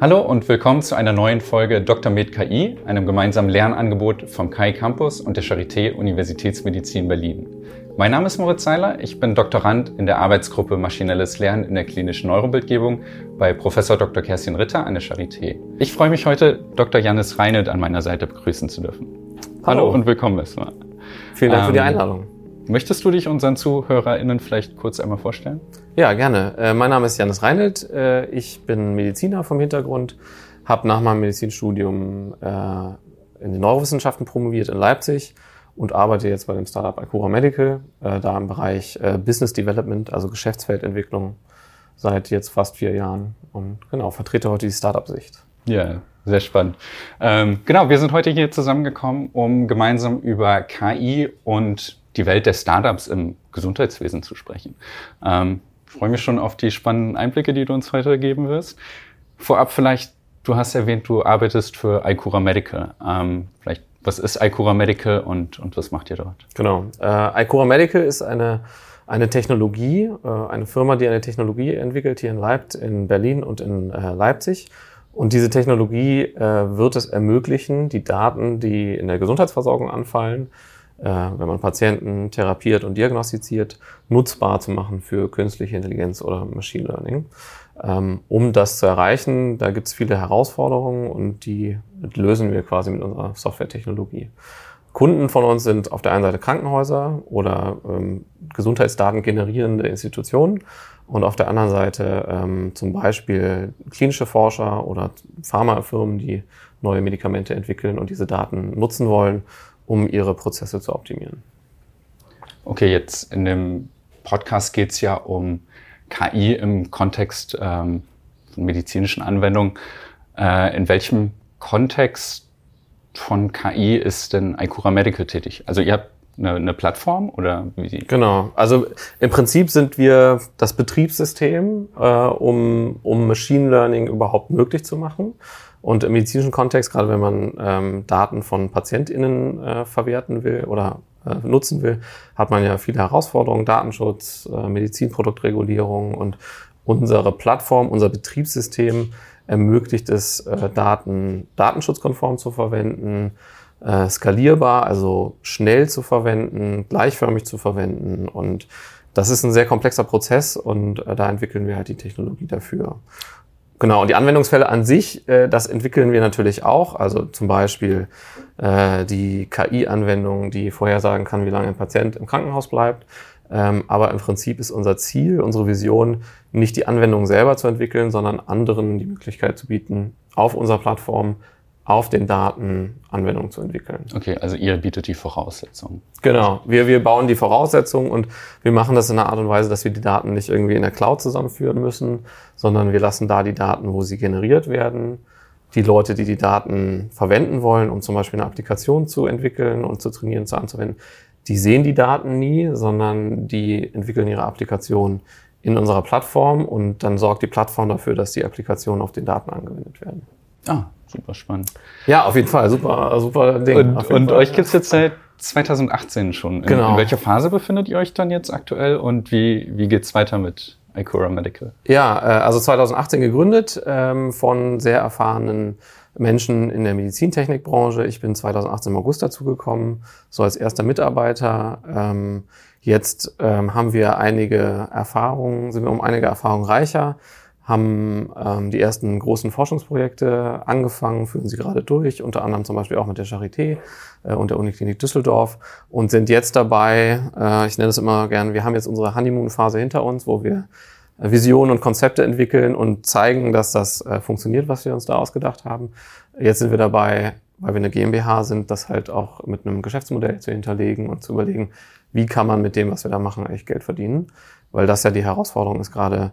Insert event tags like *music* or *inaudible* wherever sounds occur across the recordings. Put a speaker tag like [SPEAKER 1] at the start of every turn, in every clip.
[SPEAKER 1] Hallo und willkommen zu einer neuen Folge Dr. Med KI, einem gemeinsamen Lernangebot vom KI Campus und der Charité Universitätsmedizin Berlin. Mein Name ist Moritz Seiler, ich bin Doktorand in der Arbeitsgruppe Maschinelles Lernen in der klinischen Neurobildgebung bei Professor Dr. Kerstin Ritter an der Charité. Ich freue mich heute, Dr. Janis Reinelt an meiner Seite begrüßen zu dürfen. Hallo, Hallo und willkommen erstmal.
[SPEAKER 2] Vielen Dank ähm, für die ähm, Einladung.
[SPEAKER 1] Möchtest du dich unseren ZuhörerInnen vielleicht kurz einmal vorstellen?
[SPEAKER 2] Ja, gerne. Äh, mein Name ist Janis Reinelt. Äh, ich bin Mediziner vom Hintergrund, habe nach meinem Medizinstudium äh, in den Neurowissenschaften promoviert in Leipzig und arbeite jetzt bei dem Startup Acura Medical, äh, da im Bereich äh, Business Development, also Geschäftsfeldentwicklung, seit jetzt fast vier Jahren und genau, vertrete heute die Startup-Sicht.
[SPEAKER 1] Ja, sehr spannend. Ähm, genau, wir sind heute hier zusammengekommen, um gemeinsam über KI und die Welt der Startups im Gesundheitswesen zu sprechen. Ähm, freue mich schon auf die spannenden Einblicke, die du uns heute geben wirst. Vorab vielleicht, du hast erwähnt, du arbeitest für Icura Medical. Ähm, vielleicht was ist Icura Medical und, und was macht ihr dort?
[SPEAKER 2] Genau. Äh, Icura Medical ist eine, eine Technologie, äh, eine Firma, die eine Technologie entwickelt hier in Leipzig, in Berlin und in äh, Leipzig. Und diese Technologie äh, wird es ermöglichen, die Daten, die in der Gesundheitsversorgung anfallen, wenn man Patienten therapiert und diagnostiziert, nutzbar zu machen für künstliche Intelligenz oder Machine Learning. Ähm, um das zu erreichen, da gibt es viele Herausforderungen und die lösen wir quasi mit unserer Softwaretechnologie. Kunden von uns sind auf der einen Seite Krankenhäuser oder ähm, Gesundheitsdaten generierende Institutionen und auf der anderen Seite ähm, zum Beispiel klinische Forscher oder Pharmafirmen, die neue Medikamente entwickeln und diese Daten nutzen wollen, um ihre Prozesse zu optimieren.
[SPEAKER 1] Okay, jetzt in dem Podcast geht es ja um KI im Kontext ähm, von medizinischen Anwendungen. Äh, in welchem Kontext von KI ist denn Icura Medical tätig? Also ihr habt eine, eine Plattform oder
[SPEAKER 2] wie? Genau. Also im Prinzip sind wir das Betriebssystem, äh, um, um Machine Learning überhaupt möglich zu machen. Und im medizinischen Kontext, gerade wenn man ähm, Daten von PatientInnen äh, verwerten will oder äh, nutzen will, hat man ja viele Herausforderungen, Datenschutz, äh, Medizinproduktregulierung und unsere Plattform, unser Betriebssystem ermöglicht es, äh, Daten datenschutzkonform zu verwenden, äh, skalierbar, also schnell zu verwenden, gleichförmig zu verwenden und das ist ein sehr komplexer Prozess und äh, da entwickeln wir halt die Technologie dafür. Genau, und die Anwendungsfälle an sich, äh, das entwickeln wir natürlich auch. Also zum Beispiel äh, die KI-Anwendung, die vorhersagen kann, wie lange ein Patient im Krankenhaus bleibt. Ähm, aber im Prinzip ist unser Ziel, unsere Vision, nicht die Anwendung selber zu entwickeln, sondern anderen die Möglichkeit zu bieten, auf unserer Plattform auf den Daten Anwendungen zu entwickeln.
[SPEAKER 1] Okay, also ihr bietet die Voraussetzungen.
[SPEAKER 2] Genau, wir, wir bauen die Voraussetzungen und wir machen das in einer Art und Weise, dass wir die Daten nicht irgendwie in der Cloud zusammenführen müssen, sondern wir lassen da die Daten, wo sie generiert werden. Die Leute, die die Daten verwenden wollen, um zum Beispiel eine Applikation zu entwickeln und zu trainieren, zu anzuwenden, die sehen die Daten nie, sondern die entwickeln ihre Applikation in unserer Plattform und dann sorgt die Plattform dafür, dass die Applikationen auf den Daten angewendet werden.
[SPEAKER 1] Ah, super spannend.
[SPEAKER 2] Ja, auf jeden Fall, super, super
[SPEAKER 1] Ding. Und, und euch gibt's jetzt seit 2018 schon. In, genau. in welcher Phase befindet ihr euch dann jetzt aktuell und wie, wie geht's weiter mit Icora Medical?
[SPEAKER 2] Ja, äh, also 2018 gegründet ähm, von sehr erfahrenen Menschen in der Medizintechnikbranche. Ich bin 2018 im August dazugekommen, so als erster Mitarbeiter. Ähm, jetzt ähm, haben wir einige Erfahrungen, sind wir um einige Erfahrungen reicher haben ähm, die ersten großen Forschungsprojekte angefangen, führen sie gerade durch, unter anderem zum Beispiel auch mit der Charité äh, und der Uniklinik Düsseldorf und sind jetzt dabei, äh, ich nenne es immer gern, wir haben jetzt unsere Honeymoon-Phase hinter uns, wo wir äh, Visionen und Konzepte entwickeln und zeigen, dass das äh, funktioniert, was wir uns da ausgedacht haben. Jetzt sind wir dabei, weil wir eine GmbH sind, das halt auch mit einem Geschäftsmodell zu hinterlegen und zu überlegen, wie kann man mit dem, was wir da machen, eigentlich Geld verdienen. Weil das ja die Herausforderung ist gerade,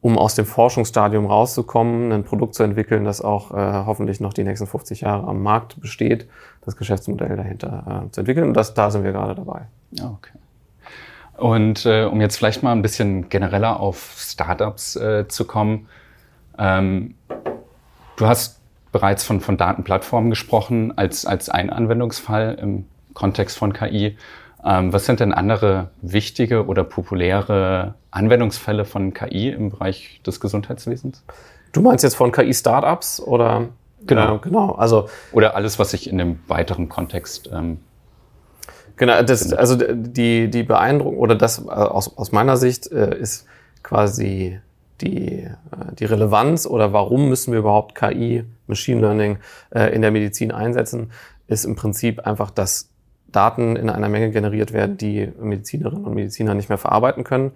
[SPEAKER 2] um aus dem Forschungsstadium rauszukommen, ein Produkt zu entwickeln, das auch äh, hoffentlich noch die nächsten 50 Jahre am Markt besteht, das Geschäftsmodell dahinter äh, zu entwickeln. Und das, da sind wir gerade dabei.
[SPEAKER 1] Okay. Und äh, um jetzt vielleicht mal ein bisschen genereller auf Startups äh, zu kommen, ähm, du hast bereits von, von Datenplattformen gesprochen als, als ein Anwendungsfall im Kontext von KI. Ähm, was sind denn andere wichtige oder populäre Anwendungsfälle von KI im Bereich des Gesundheitswesens?
[SPEAKER 2] Du meinst jetzt von KI-Startups oder?
[SPEAKER 1] Genau. Äh, genau. Also oder alles, was sich in dem weiteren Kontext ähm,
[SPEAKER 2] Genau, das, also die, die Beeindruckung oder das äh, aus, aus meiner Sicht äh, ist quasi die, äh, die Relevanz oder warum müssen wir überhaupt KI, Machine Learning äh, in der Medizin einsetzen, ist im Prinzip einfach, dass Daten in einer Menge generiert werden, die Medizinerinnen und Mediziner nicht mehr verarbeiten können.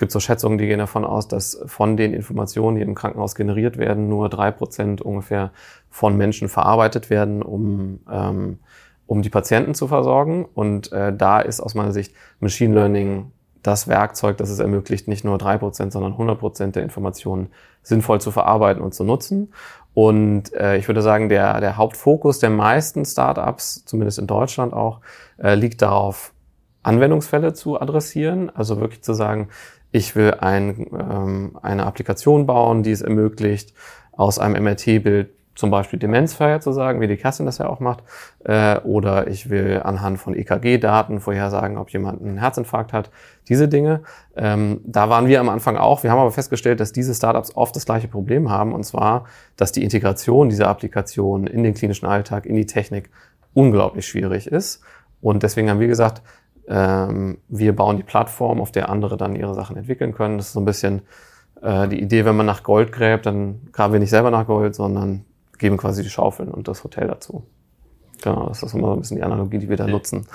[SPEAKER 2] Es gibt so Schätzungen, die gehen davon aus, dass von den Informationen, die im Krankenhaus generiert werden, nur drei Prozent ungefähr von Menschen verarbeitet werden, um ähm, um die Patienten zu versorgen. Und äh, da ist aus meiner Sicht Machine Learning das Werkzeug, das es ermöglicht, nicht nur drei Prozent, sondern 100% der Informationen sinnvoll zu verarbeiten und zu nutzen. Und äh, ich würde sagen, der, der Hauptfokus der meisten Startups, zumindest in Deutschland auch, äh, liegt darauf, Anwendungsfälle zu adressieren. Also wirklich zu sagen, ich will ein, ähm, eine Applikation bauen, die es ermöglicht, aus einem MRT-Bild zum Beispiel Demenz vorherzusagen, wie die Kerstin das ja auch macht. Äh, oder ich will anhand von EKG-Daten vorhersagen, ob jemand einen Herzinfarkt hat. Diese Dinge. Ähm, da waren wir am Anfang auch. Wir haben aber festgestellt, dass diese Startups oft das gleiche Problem haben. Und zwar, dass die Integration dieser Applikation in den klinischen Alltag, in die Technik unglaublich schwierig ist. Und deswegen haben wir gesagt, wir bauen die Plattform, auf der andere dann ihre Sachen entwickeln können. Das ist so ein bisschen äh, die Idee, wenn man nach Gold gräbt, dann graben wir nicht selber nach Gold, sondern geben quasi die Schaufeln und das Hotel dazu. Genau, das ist immer so ein bisschen die Analogie, die wir da nutzen.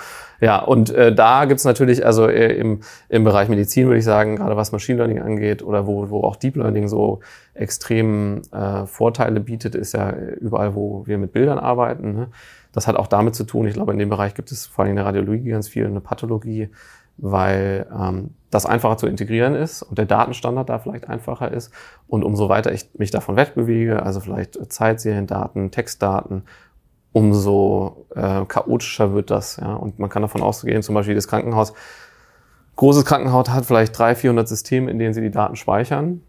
[SPEAKER 2] Ja, und äh, da gibt's natürlich, also äh, im, im Bereich Medizin würde ich sagen, gerade was Machine Learning angeht oder wo, wo auch Deep Learning so extrem äh, Vorteile bietet, ist ja überall, wo wir mit Bildern arbeiten. Ne? Das hat auch damit zu tun, ich glaube, in dem Bereich gibt es vor allem in der Radiologie ganz viel, eine Pathologie, weil ähm, das einfacher zu integrieren ist und der Datenstandard da vielleicht einfacher ist. Und umso weiter ich mich davon wegbewege, also vielleicht Zeitseriendaten, Textdaten, umso äh, chaotischer wird das. Ja? Und man kann davon ausgehen, zum Beispiel das Krankenhaus, großes Krankenhaus hat vielleicht 300, 400 Systeme, in denen sie die Daten speichern,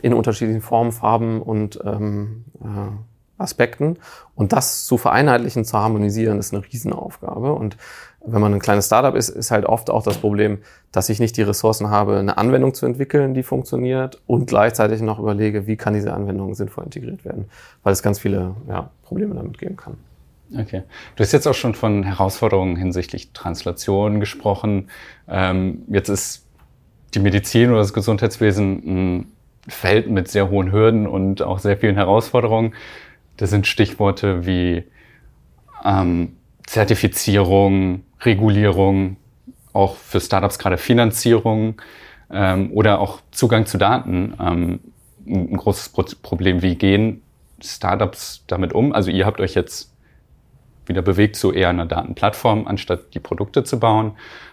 [SPEAKER 2] in unterschiedlichen Formen, Farben und ähm, äh, Aspekten. Und das zu vereinheitlichen, zu harmonisieren, ist eine Riesenaufgabe. Und wenn man ein kleines Startup ist, ist halt oft auch das Problem, dass ich nicht die Ressourcen habe, eine Anwendung zu entwickeln, die funktioniert und gleichzeitig noch überlege, wie kann diese Anwendung sinnvoll integriert werden, weil es ganz viele ja, Probleme damit geben kann.
[SPEAKER 1] Okay. Du hast jetzt auch schon von Herausforderungen hinsichtlich Translation gesprochen. Ähm, jetzt ist die Medizin oder das Gesundheitswesen ein Feld mit sehr hohen Hürden und auch sehr vielen Herausforderungen. Das sind Stichworte wie ähm, Zertifizierung, Regulierung, auch für Startups gerade Finanzierung ähm, oder auch Zugang zu Daten. Ähm, ein großes Pro Problem. Wie gehen Startups damit um? Also ihr habt euch jetzt wieder bewegt zu eher einer Datenplattform, anstatt die Produkte zu bauen.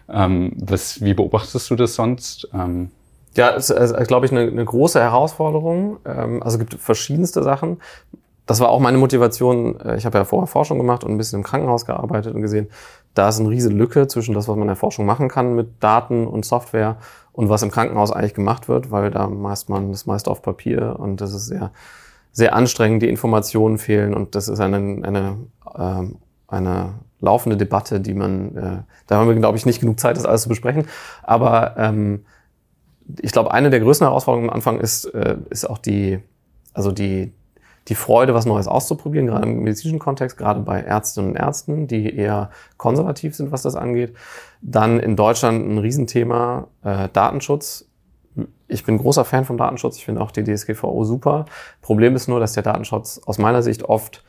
[SPEAKER 1] Ähm, was, wie beobachtest du das sonst? Ähm,
[SPEAKER 2] ja, es ist, glaube ich, eine, eine große Herausforderung. Ähm, also es gibt verschiedenste Sachen das war auch meine Motivation. Äh, ich habe ja vorher Forschung gemacht und ein bisschen im Krankenhaus gearbeitet und gesehen, da ist eine riesige Lücke zwischen das, was man in der Forschung machen kann mit Daten und Software und was im Krankenhaus eigentlich gemacht wird, weil da meist man das meiste auf Papier und das ist sehr, sehr anstrengend, die Informationen fehlen und das ist eine, eine, ähm, eine laufende Debatte, die man, äh, da haben wir, glaube ich, nicht genug Zeit, das alles zu besprechen. Aber ähm, ich glaube, eine der größten Herausforderungen am Anfang ist, äh, ist auch die, also die, die Freude, was Neues auszuprobieren, gerade im medizinischen Kontext, gerade bei Ärztinnen und Ärzten, die eher konservativ sind, was das angeht. Dann in Deutschland ein Riesenthema äh, Datenschutz. Ich bin großer Fan vom Datenschutz. Ich finde auch die DSGVO super. Problem ist nur, dass der Datenschutz aus meiner Sicht oft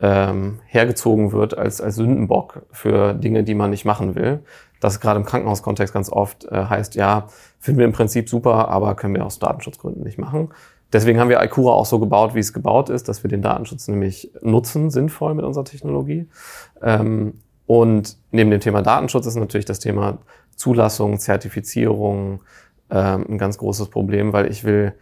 [SPEAKER 2] ähm, hergezogen wird als, als Sündenbock für Dinge, die man nicht machen will. Das gerade im Krankenhauskontext ganz oft äh, heißt, ja, finden wir im Prinzip super, aber können wir aus Datenschutzgründen nicht machen. Deswegen haben wir Aikura auch so gebaut, wie es gebaut ist, dass wir den Datenschutz nämlich nutzen, sinnvoll mit unserer Technologie. Ähm, und neben dem Thema Datenschutz ist natürlich das Thema Zulassung, Zertifizierung ähm, ein ganz großes Problem, weil ich will,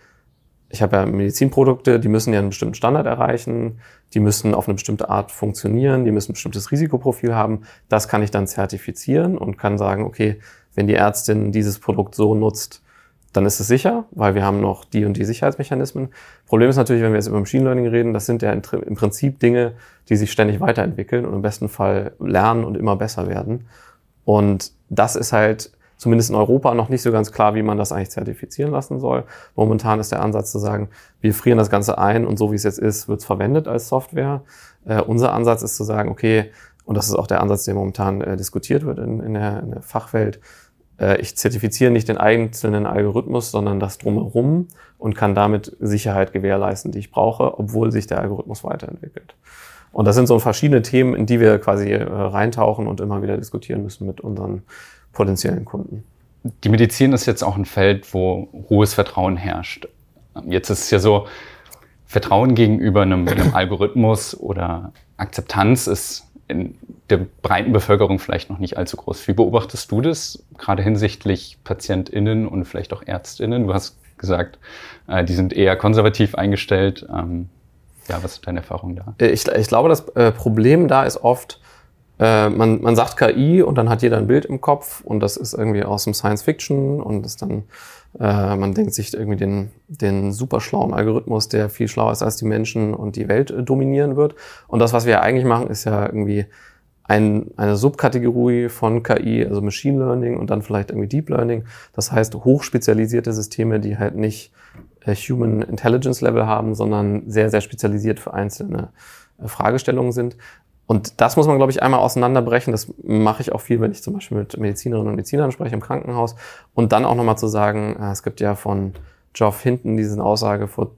[SPEAKER 2] ich habe ja Medizinprodukte, die müssen ja einen bestimmten Standard erreichen, die müssen auf eine bestimmte Art funktionieren, die müssen ein bestimmtes Risikoprofil haben. Das kann ich dann zertifizieren und kann sagen, okay, wenn die Ärztin dieses Produkt so nutzt, dann ist es sicher, weil wir haben noch die und die Sicherheitsmechanismen. Problem ist natürlich, wenn wir jetzt über Machine Learning reden, das sind ja im Prinzip Dinge, die sich ständig weiterentwickeln und im besten Fall lernen und immer besser werden. Und das ist halt zumindest in Europa noch nicht so ganz klar, wie man das eigentlich zertifizieren lassen soll. Momentan ist der Ansatz zu sagen, wir frieren das Ganze ein und so wie es jetzt ist, wird es verwendet als Software. Äh, unser Ansatz ist zu sagen, okay, und das ist auch der Ansatz, der momentan äh, diskutiert wird in, in, der, in der Fachwelt, ich zertifiziere nicht den einzelnen Algorithmus, sondern das drumherum und kann damit Sicherheit gewährleisten, die ich brauche, obwohl sich der Algorithmus weiterentwickelt. Und das sind so verschiedene Themen, in die wir quasi äh, reintauchen und immer wieder diskutieren müssen mit unseren potenziellen Kunden.
[SPEAKER 1] Die Medizin ist jetzt auch ein Feld, wo hohes Vertrauen herrscht. Jetzt ist es ja so, Vertrauen gegenüber einem, einem Algorithmus oder Akzeptanz ist in der breiten Bevölkerung vielleicht noch nicht allzu groß. Wie beobachtest du das, gerade hinsichtlich PatientInnen und vielleicht auch ÄrztInnen? Du hast gesagt, äh, die sind eher konservativ eingestellt. Ähm, ja, was ist deine Erfahrung da?
[SPEAKER 2] Äh, ich, ich glaube, das äh, Problem da ist oft, äh, man, man sagt KI und dann hat jeder ein Bild im Kopf und das ist irgendwie aus dem Science Fiction und ist dann, äh, man denkt sich irgendwie den, den super schlauen Algorithmus, der viel schlauer ist als die Menschen und die Welt äh, dominieren wird. Und das, was wir eigentlich machen, ist ja irgendwie ein, eine Subkategorie von KI, also Machine Learning und dann vielleicht irgendwie Deep Learning. Das heißt hochspezialisierte Systeme, die halt nicht äh, Human Intelligence Level haben, sondern sehr, sehr spezialisiert für einzelne äh, Fragestellungen sind. Und das muss man, glaube ich, einmal auseinanderbrechen. Das mache ich auch viel, wenn ich zum Beispiel mit Medizinerinnen und Medizinern spreche im Krankenhaus. Und dann auch nochmal zu sagen, äh, es gibt ja von Geoff Hinton diese Aussage vor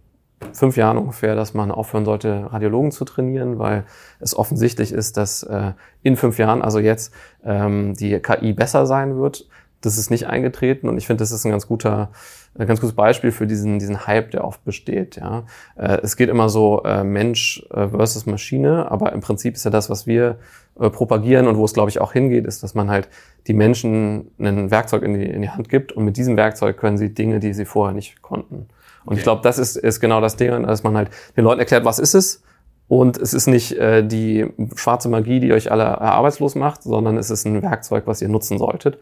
[SPEAKER 2] fünf Jahren ungefähr, dass man aufhören sollte, Radiologen zu trainieren, weil es offensichtlich ist, dass äh, in fünf Jahren, also jetzt, ähm, die KI besser sein wird. Das ist nicht eingetreten und ich finde, das ist ein ganz guter, ein ganz gutes Beispiel für diesen, diesen Hype, der oft besteht. Ja. Äh, es geht immer so äh, Mensch äh, versus Maschine, aber im Prinzip ist ja das, was wir äh, propagieren und wo es, glaube ich, auch hingeht, ist, dass man halt die Menschen ein Werkzeug in die, in die Hand gibt und mit diesem Werkzeug können sie Dinge, die sie vorher nicht konnten. Und okay. ich glaube, das ist, ist genau das Ding, dass man halt den Leuten erklärt, was ist es und es ist nicht äh, die schwarze Magie, die euch alle arbeitslos macht, sondern es ist ein Werkzeug, was ihr nutzen solltet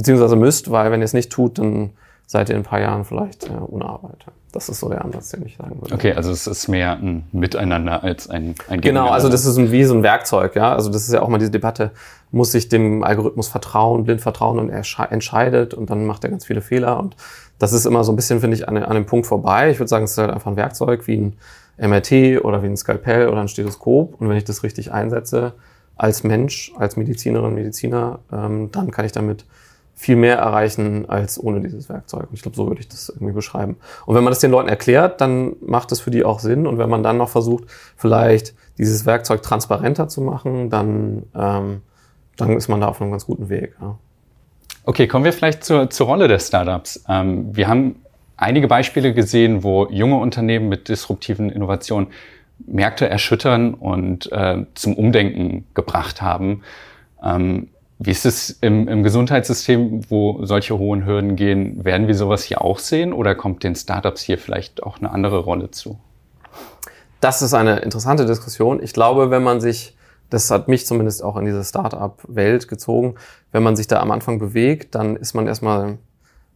[SPEAKER 2] beziehungsweise müsst, weil wenn ihr es nicht tut, dann seid ihr in ein paar Jahren vielleicht äh, ohne Arbeit. Das ist so der Ansatz, den ich sagen würde.
[SPEAKER 1] Okay, also es ist mehr ein Miteinander als ein, ein
[SPEAKER 2] Genau, also das ist wie so ein Werkzeug, ja. Also das ist ja auch mal diese Debatte, muss ich dem Algorithmus vertrauen, blind vertrauen und er entscheidet und dann macht er ganz viele Fehler und das ist immer so ein bisschen, finde ich, an, an dem Punkt vorbei. Ich würde sagen, es ist halt einfach ein Werkzeug wie ein MRT oder wie ein Skalpell oder ein Stethoskop und wenn ich das richtig einsetze als Mensch, als Medizinerin, Mediziner, ähm, dann kann ich damit viel mehr erreichen als ohne dieses Werkzeug. Und ich glaube, so würde ich das irgendwie beschreiben. Und wenn man das den Leuten erklärt, dann macht es für die auch Sinn. Und wenn man dann noch versucht, vielleicht dieses Werkzeug transparenter zu machen, dann, ähm, dann ist man da auf einem ganz guten Weg. Ja.
[SPEAKER 1] Okay, kommen wir vielleicht zur, zur Rolle der Startups. Ähm, wir haben einige Beispiele gesehen, wo junge Unternehmen mit disruptiven Innovationen Märkte erschüttern und äh, zum Umdenken gebracht haben. Ähm, wie ist es im, im Gesundheitssystem, wo solche hohen Hürden gehen? Werden wir sowas hier auch sehen oder kommt den Startups hier vielleicht auch eine andere Rolle zu?
[SPEAKER 2] Das ist eine interessante Diskussion. Ich glaube, wenn man sich, das hat mich zumindest auch in diese Startup-Welt gezogen, wenn man sich da am Anfang bewegt, dann ist man erstmal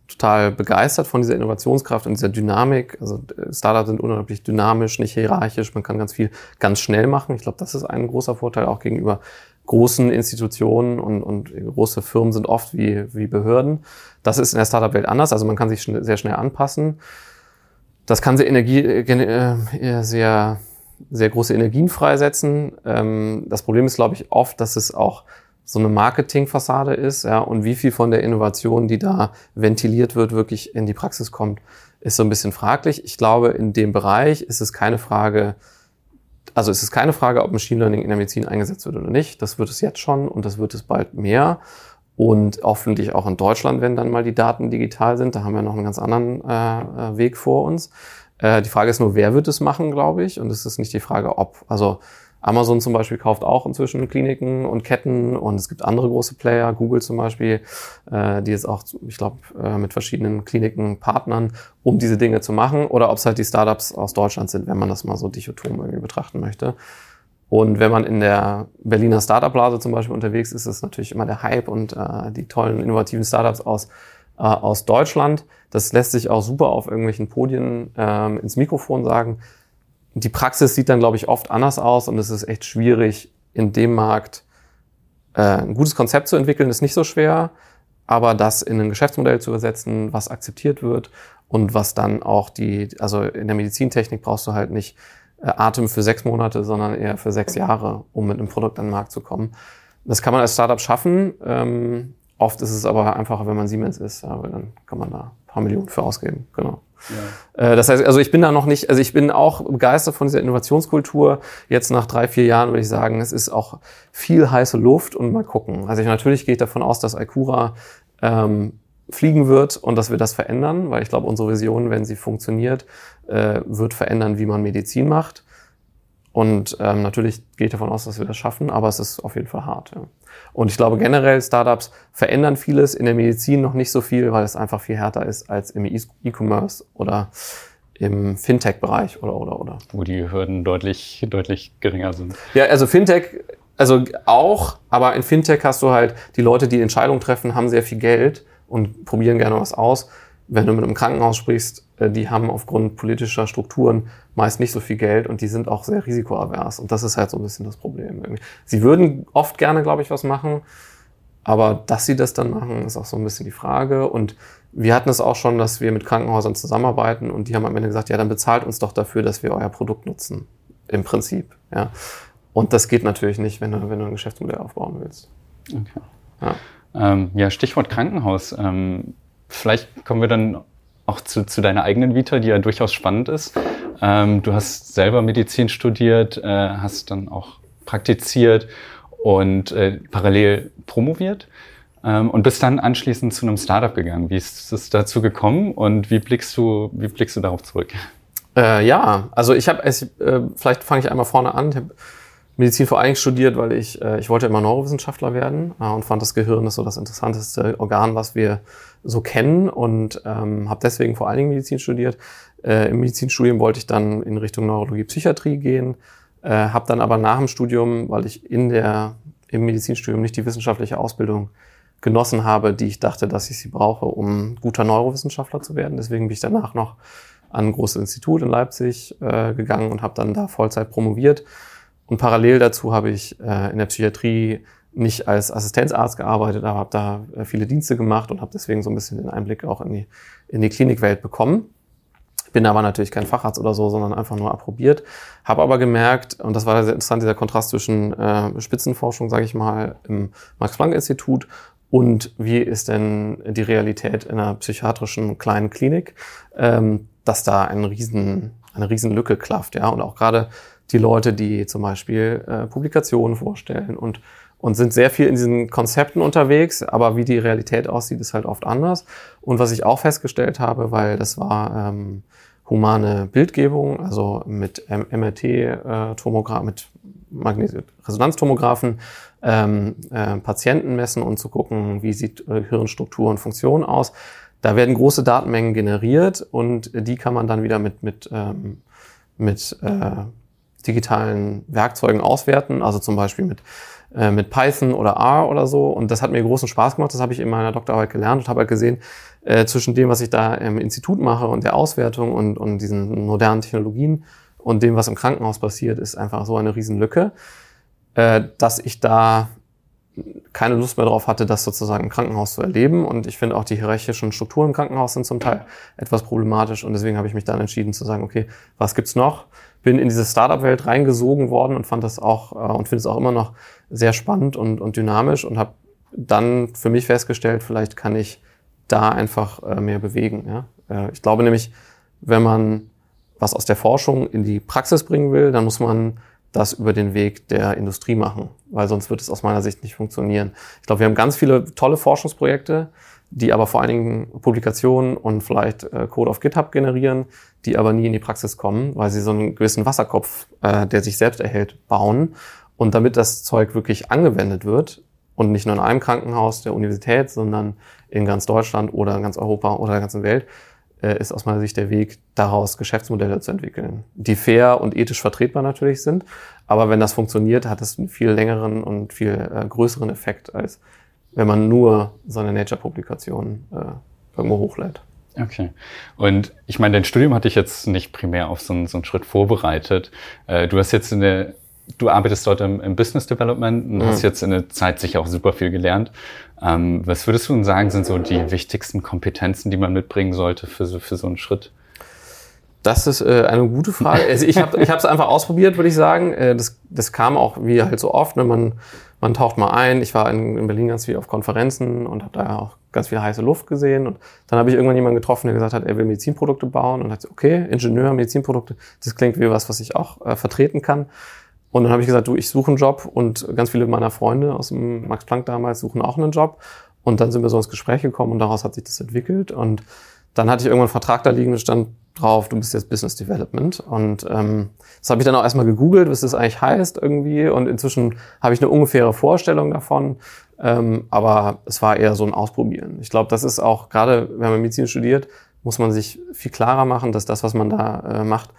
[SPEAKER 2] total begeistert von dieser Innovationskraft und dieser Dynamik. Also Startups sind unglaublich dynamisch, nicht hierarchisch. Man kann ganz viel ganz schnell machen. Ich glaube, das ist ein großer Vorteil auch gegenüber großen Institutionen und, und große Firmen sind oft wie, wie Behörden. Das ist in der Startup-Welt anders, also man kann sich schn sehr schnell anpassen. Das kann sehr Energie, äh, sehr, sehr große Energien freisetzen. Ähm, das Problem ist, glaube ich, oft, dass es auch so eine Marketingfassade ist, ja, und wie viel von der Innovation, die da ventiliert wird, wirklich in die Praxis kommt, ist so ein bisschen fraglich. Ich glaube, in dem Bereich ist es keine Frage, also es ist keine Frage, ob Machine Learning in der Medizin eingesetzt wird oder nicht. Das wird es jetzt schon und das wird es bald mehr. Und hoffentlich auch in Deutschland, wenn dann mal die Daten digital sind. Da haben wir noch einen ganz anderen äh, äh Weg vor uns. Äh, die Frage ist nur, wer wird es machen, glaube ich. Und es ist nicht die Frage, ob. Also Amazon zum Beispiel kauft auch inzwischen Kliniken und Ketten und es gibt andere große Player, Google zum Beispiel, äh, die jetzt auch, ich glaube, äh, mit verschiedenen Kliniken partnern, um diese Dinge zu machen. Oder ob es halt die Startups aus Deutschland sind, wenn man das mal so dichotom irgendwie betrachten möchte. Und wenn man in der Berliner Startup-Blase zum Beispiel unterwegs ist, ist es natürlich immer der Hype und äh, die tollen, innovativen Startups aus, äh, aus Deutschland. Das lässt sich auch super auf irgendwelchen Podien äh, ins Mikrofon sagen die Praxis sieht dann, glaube ich, oft anders aus und es ist echt schwierig, in dem Markt äh, ein gutes Konzept zu entwickeln ist nicht so schwer, aber das in ein Geschäftsmodell zu übersetzen, was akzeptiert wird und was dann auch die, also in der Medizintechnik brauchst du halt nicht äh, Atem für sechs Monate, sondern eher für sechs Jahre, um mit einem Produkt an den Markt zu kommen. Das kann man als Startup schaffen. Ähm, oft ist es aber einfacher, wenn man Siemens ist, ja, weil dann kann man da ein paar Millionen für ausgeben. Genau. Ja. Äh, das heißt, also ich bin da noch nicht, also ich bin auch begeistert von dieser Innovationskultur. Jetzt nach drei, vier Jahren würde ich sagen, es ist auch viel heiße Luft und mal gucken. Also ich, natürlich gehe ich davon aus, dass Alcura ähm, fliegen wird und dass wir das verändern, weil ich glaube, unsere Vision, wenn sie funktioniert, äh, wird verändern, wie man Medizin macht. Und ähm, natürlich gehe ich davon aus, dass wir das schaffen, aber es ist auf jeden Fall hart. Ja. Und ich glaube generell, Startups verändern vieles, in der Medizin noch nicht so viel, weil es einfach viel härter ist als im e- E-Commerce oder im Fintech-Bereich oder oder oder.
[SPEAKER 1] Wo die Hürden deutlich, deutlich geringer sind.
[SPEAKER 2] Ja, also Fintech, also auch, aber in Fintech hast du halt die Leute, die Entscheidungen treffen, haben sehr viel Geld und probieren gerne was aus. Wenn du mit einem Krankenhaus sprichst, äh, die haben aufgrund politischer Strukturen meist nicht so viel Geld und die sind auch sehr risikoavers. Und das ist halt so ein bisschen das Problem. Sie würden oft gerne, glaube ich, was machen, aber dass sie das dann machen, ist auch so ein bisschen die Frage. Und wir hatten es auch schon, dass wir mit Krankenhäusern zusammenarbeiten und die haben am Ende gesagt, ja, dann bezahlt uns doch dafür, dass wir euer Produkt nutzen. Im Prinzip. Ja. Und das geht natürlich nicht, wenn du, wenn du ein Geschäftsmodell aufbauen willst.
[SPEAKER 1] Okay. Ja. Ähm, ja, Stichwort Krankenhaus. Ähm, vielleicht kommen wir dann auch zu, zu deiner eigenen Vita, die ja durchaus spannend ist. Ähm, du hast selber Medizin studiert, äh, hast dann auch praktiziert und äh, parallel promoviert ähm, und bist dann anschließend zu einem Startup gegangen. Wie ist es dazu gekommen und wie blickst du, wie blickst du darauf zurück?
[SPEAKER 2] Äh, ja, also ich habe, äh, vielleicht fange ich einmal vorne an. Ich hab Medizin vor allem studiert, weil ich, äh, ich wollte immer Neurowissenschaftler werden äh, und fand das Gehirn ist so das interessanteste Organ, was wir so kennen und ähm, habe deswegen vor allen Dingen Medizin studiert. Äh, Im Medizinstudium wollte ich dann in Richtung Neurologie, Psychiatrie gehen, äh, habe dann aber nach dem Studium, weil ich in der im Medizinstudium nicht die wissenschaftliche Ausbildung genossen habe, die ich dachte, dass ich sie brauche, um guter Neurowissenschaftler zu werden. Deswegen bin ich danach noch an ein großes Institut in Leipzig äh, gegangen und habe dann da Vollzeit promoviert. Und parallel dazu habe ich äh, in der Psychiatrie nicht als Assistenzarzt gearbeitet, aber habe da äh, viele Dienste gemacht und habe deswegen so ein bisschen den Einblick auch in die, in die Klinikwelt bekommen. Bin aber natürlich kein Facharzt oder so, sondern einfach nur approbiert. Habe aber gemerkt, und das war sehr interessant, dieser Kontrast zwischen äh, Spitzenforschung, sage ich mal, im Max-Planck-Institut und wie ist denn die Realität in einer psychiatrischen kleinen Klinik, ähm, dass da ein riesen, eine riesen Lücke klafft. Ja? Und auch gerade die Leute, die zum Beispiel äh, Publikationen vorstellen und und sind sehr viel in diesen Konzepten unterwegs, aber wie die Realität aussieht, ist halt oft anders. Und was ich auch festgestellt habe, weil das war ähm, humane Bildgebung, also mit MRT-Tomograph, äh, mit Resonanztomographen ähm, äh, Patienten messen und zu gucken, wie sieht äh, Hirnstruktur und Funktion aus. Da werden große Datenmengen generiert und die kann man dann wieder mit, mit, ähm, mit äh, digitalen Werkzeugen auswerten, also zum Beispiel mit äh, mit Python oder R oder so. Und das hat mir großen Spaß gemacht. Das habe ich in meiner Doktorarbeit gelernt und habe halt gesehen, äh, zwischen dem, was ich da im Institut mache und der Auswertung und, und diesen modernen Technologien und dem, was im Krankenhaus passiert, ist einfach so eine Riesenlücke, äh, dass ich da keine Lust mehr drauf hatte, das sozusagen im Krankenhaus zu erleben. Und ich finde auch die hierarchischen Strukturen im Krankenhaus sind zum Teil etwas problematisch. Und deswegen habe ich mich dann entschieden zu sagen, okay, was gibt's noch? Bin in diese Startup-Welt reingesogen worden und fand das auch äh, und finde es auch immer noch sehr spannend und, und dynamisch und habe dann für mich festgestellt, vielleicht kann ich da einfach äh, mehr bewegen. Ja? Äh, ich glaube nämlich, wenn man was aus der Forschung in die Praxis bringen will, dann muss man das über den Weg der Industrie machen, weil sonst wird es aus meiner Sicht nicht funktionieren. Ich glaube, wir haben ganz viele tolle Forschungsprojekte, die aber vor allen Dingen Publikationen und vielleicht äh, Code auf GitHub generieren, die aber nie in die Praxis kommen, weil sie so einen gewissen Wasserkopf, äh, der sich selbst erhält, bauen. Und damit das Zeug wirklich angewendet wird und nicht nur in einem Krankenhaus der Universität, sondern in ganz Deutschland oder in ganz Europa oder der ganzen Welt, äh, ist aus meiner Sicht der Weg, daraus Geschäftsmodelle zu entwickeln, die fair und ethisch vertretbar natürlich sind. Aber wenn das funktioniert, hat es einen viel längeren und viel äh, größeren Effekt als wenn man nur seine Nature-Publikation äh, irgendwo hochlädt.
[SPEAKER 1] Okay. Und ich meine, dein Studium hat dich jetzt nicht primär auf so einen, so einen Schritt vorbereitet. Äh, du hast jetzt in der du arbeitest dort im, im Business Development und mhm. hast jetzt in der Zeit sicher auch super viel gelernt. Ähm, was würdest du denn sagen, sind so die wichtigsten Kompetenzen, die man mitbringen sollte für so, für so einen Schritt?
[SPEAKER 2] Das ist äh, eine gute Frage. Also ich habe ich es einfach ausprobiert, würde ich sagen. Äh, das, das kam auch wie halt so oft. Ne? Man, man taucht mal ein. Ich war in, in Berlin ganz viel auf Konferenzen und habe da auch ganz viel heiße Luft gesehen. Und dann habe ich irgendwann jemanden getroffen, der gesagt hat, er will Medizinprodukte bauen und hat gesagt, okay, Ingenieur, Medizinprodukte, das klingt wie was, was ich auch äh, vertreten kann. Und dann habe ich gesagt, du, ich suche einen Job und ganz viele meiner Freunde aus dem Max Planck damals suchen auch einen Job. Und dann sind wir so ins Gespräch gekommen und daraus hat sich das entwickelt. Und dann hatte ich irgendwann einen Vertrag da liegen und stand drauf, du bist jetzt Business Development. Und ähm, das habe ich dann auch erstmal gegoogelt, was das eigentlich heißt irgendwie. Und inzwischen habe ich eine ungefähre Vorstellung davon. Ähm, aber es war eher so ein Ausprobieren. Ich glaube, das ist auch, gerade wenn man Medizin studiert, muss man sich viel klarer machen, dass das, was man da äh, macht,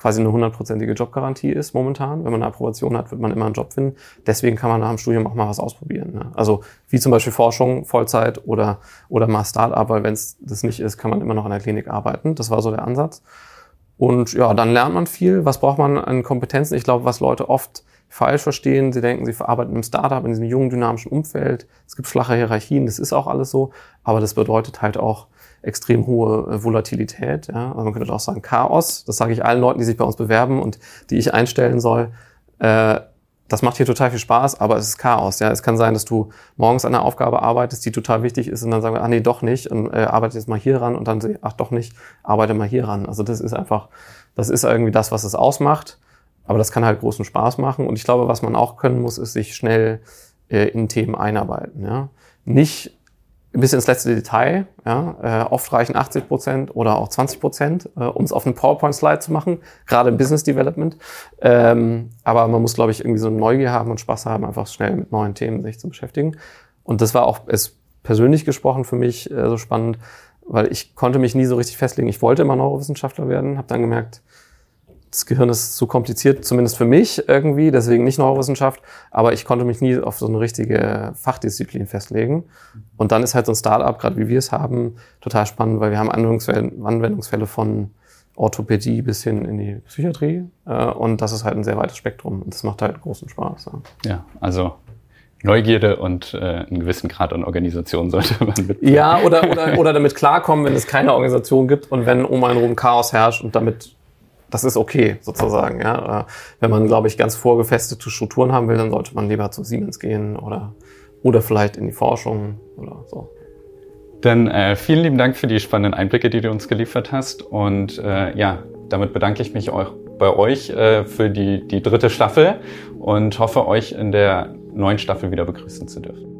[SPEAKER 2] quasi eine hundertprozentige Jobgarantie ist momentan. Wenn man eine Approbation hat, wird man immer einen Job finden. Deswegen kann man nach dem Studium auch mal was ausprobieren. Ne? Also wie zum Beispiel Forschung, Vollzeit oder, oder mal Start-up, weil wenn es das nicht ist, kann man immer noch in der Klinik arbeiten. Das war so der Ansatz. Und ja, dann lernt man viel. Was braucht man an Kompetenzen? Ich glaube, was Leute oft falsch verstehen, sie denken, sie verarbeiten im Startup, in diesem jungen, dynamischen Umfeld. Es gibt flache Hierarchien, das ist auch alles so. Aber das bedeutet halt auch, extrem hohe äh, Volatilität. Ja? Also man könnte auch sagen Chaos. Das sage ich allen Leuten, die sich bei uns bewerben und die ich einstellen soll. Äh, das macht hier total viel Spaß, aber es ist Chaos. Ja, es kann sein, dass du morgens an einer Aufgabe arbeitest, die total wichtig ist, und dann sagen wir, ah nee, doch nicht, und äh, arbeite jetzt mal hier ran, und dann sag ach doch nicht, arbeite mal hier ran. Also das ist einfach, das ist irgendwie das, was es ausmacht. Aber das kann halt großen Spaß machen. Und ich glaube, was man auch können muss, ist sich schnell äh, in Themen einarbeiten. Ja? Nicht bis ins letzte Detail. Ja, äh, oft reichen 80 Prozent oder auch 20 Prozent, äh, um es auf einen PowerPoint-Slide zu machen, gerade im Business Development. Ähm, aber man muss, glaube ich, irgendwie so eine Neugier haben und Spaß haben, einfach schnell mit neuen Themen sich zu beschäftigen. Und das war auch es persönlich gesprochen für mich äh, so spannend, weil ich konnte mich nie so richtig festlegen. Ich wollte immer Neurowissenschaftler werden, habe dann gemerkt, das Gehirn ist zu kompliziert, zumindest für mich irgendwie, deswegen nicht Neurowissenschaft, aber ich konnte mich nie auf so eine richtige Fachdisziplin festlegen. Und dann ist halt so ein Startup, gerade wie wir es haben, total spannend, weil wir haben Anwendungsfälle, von Orthopädie bis hin in die Psychiatrie. Äh, und das ist halt ein sehr weites Spektrum und das macht halt großen Spaß.
[SPEAKER 1] Ja, ja also Neugierde und äh, einen gewissen Grad an Organisation *laughs* sollte man
[SPEAKER 2] mit. Ja, oder, oder, oder damit klarkommen, wenn es keine Organisation gibt und wenn um einen rum Chaos herrscht und damit das ist okay sozusagen. Ja. Äh, wenn man, glaube ich, ganz vorgefestete Strukturen haben will, dann sollte man lieber zu Siemens gehen oder, oder vielleicht in die Forschung oder so.
[SPEAKER 1] Dann äh, vielen lieben Dank für die spannenden Einblicke, die du uns geliefert hast. Und äh, ja, damit bedanke ich mich auch bei euch äh, für die, die dritte Staffel und hoffe, euch in der neuen Staffel wieder begrüßen zu dürfen.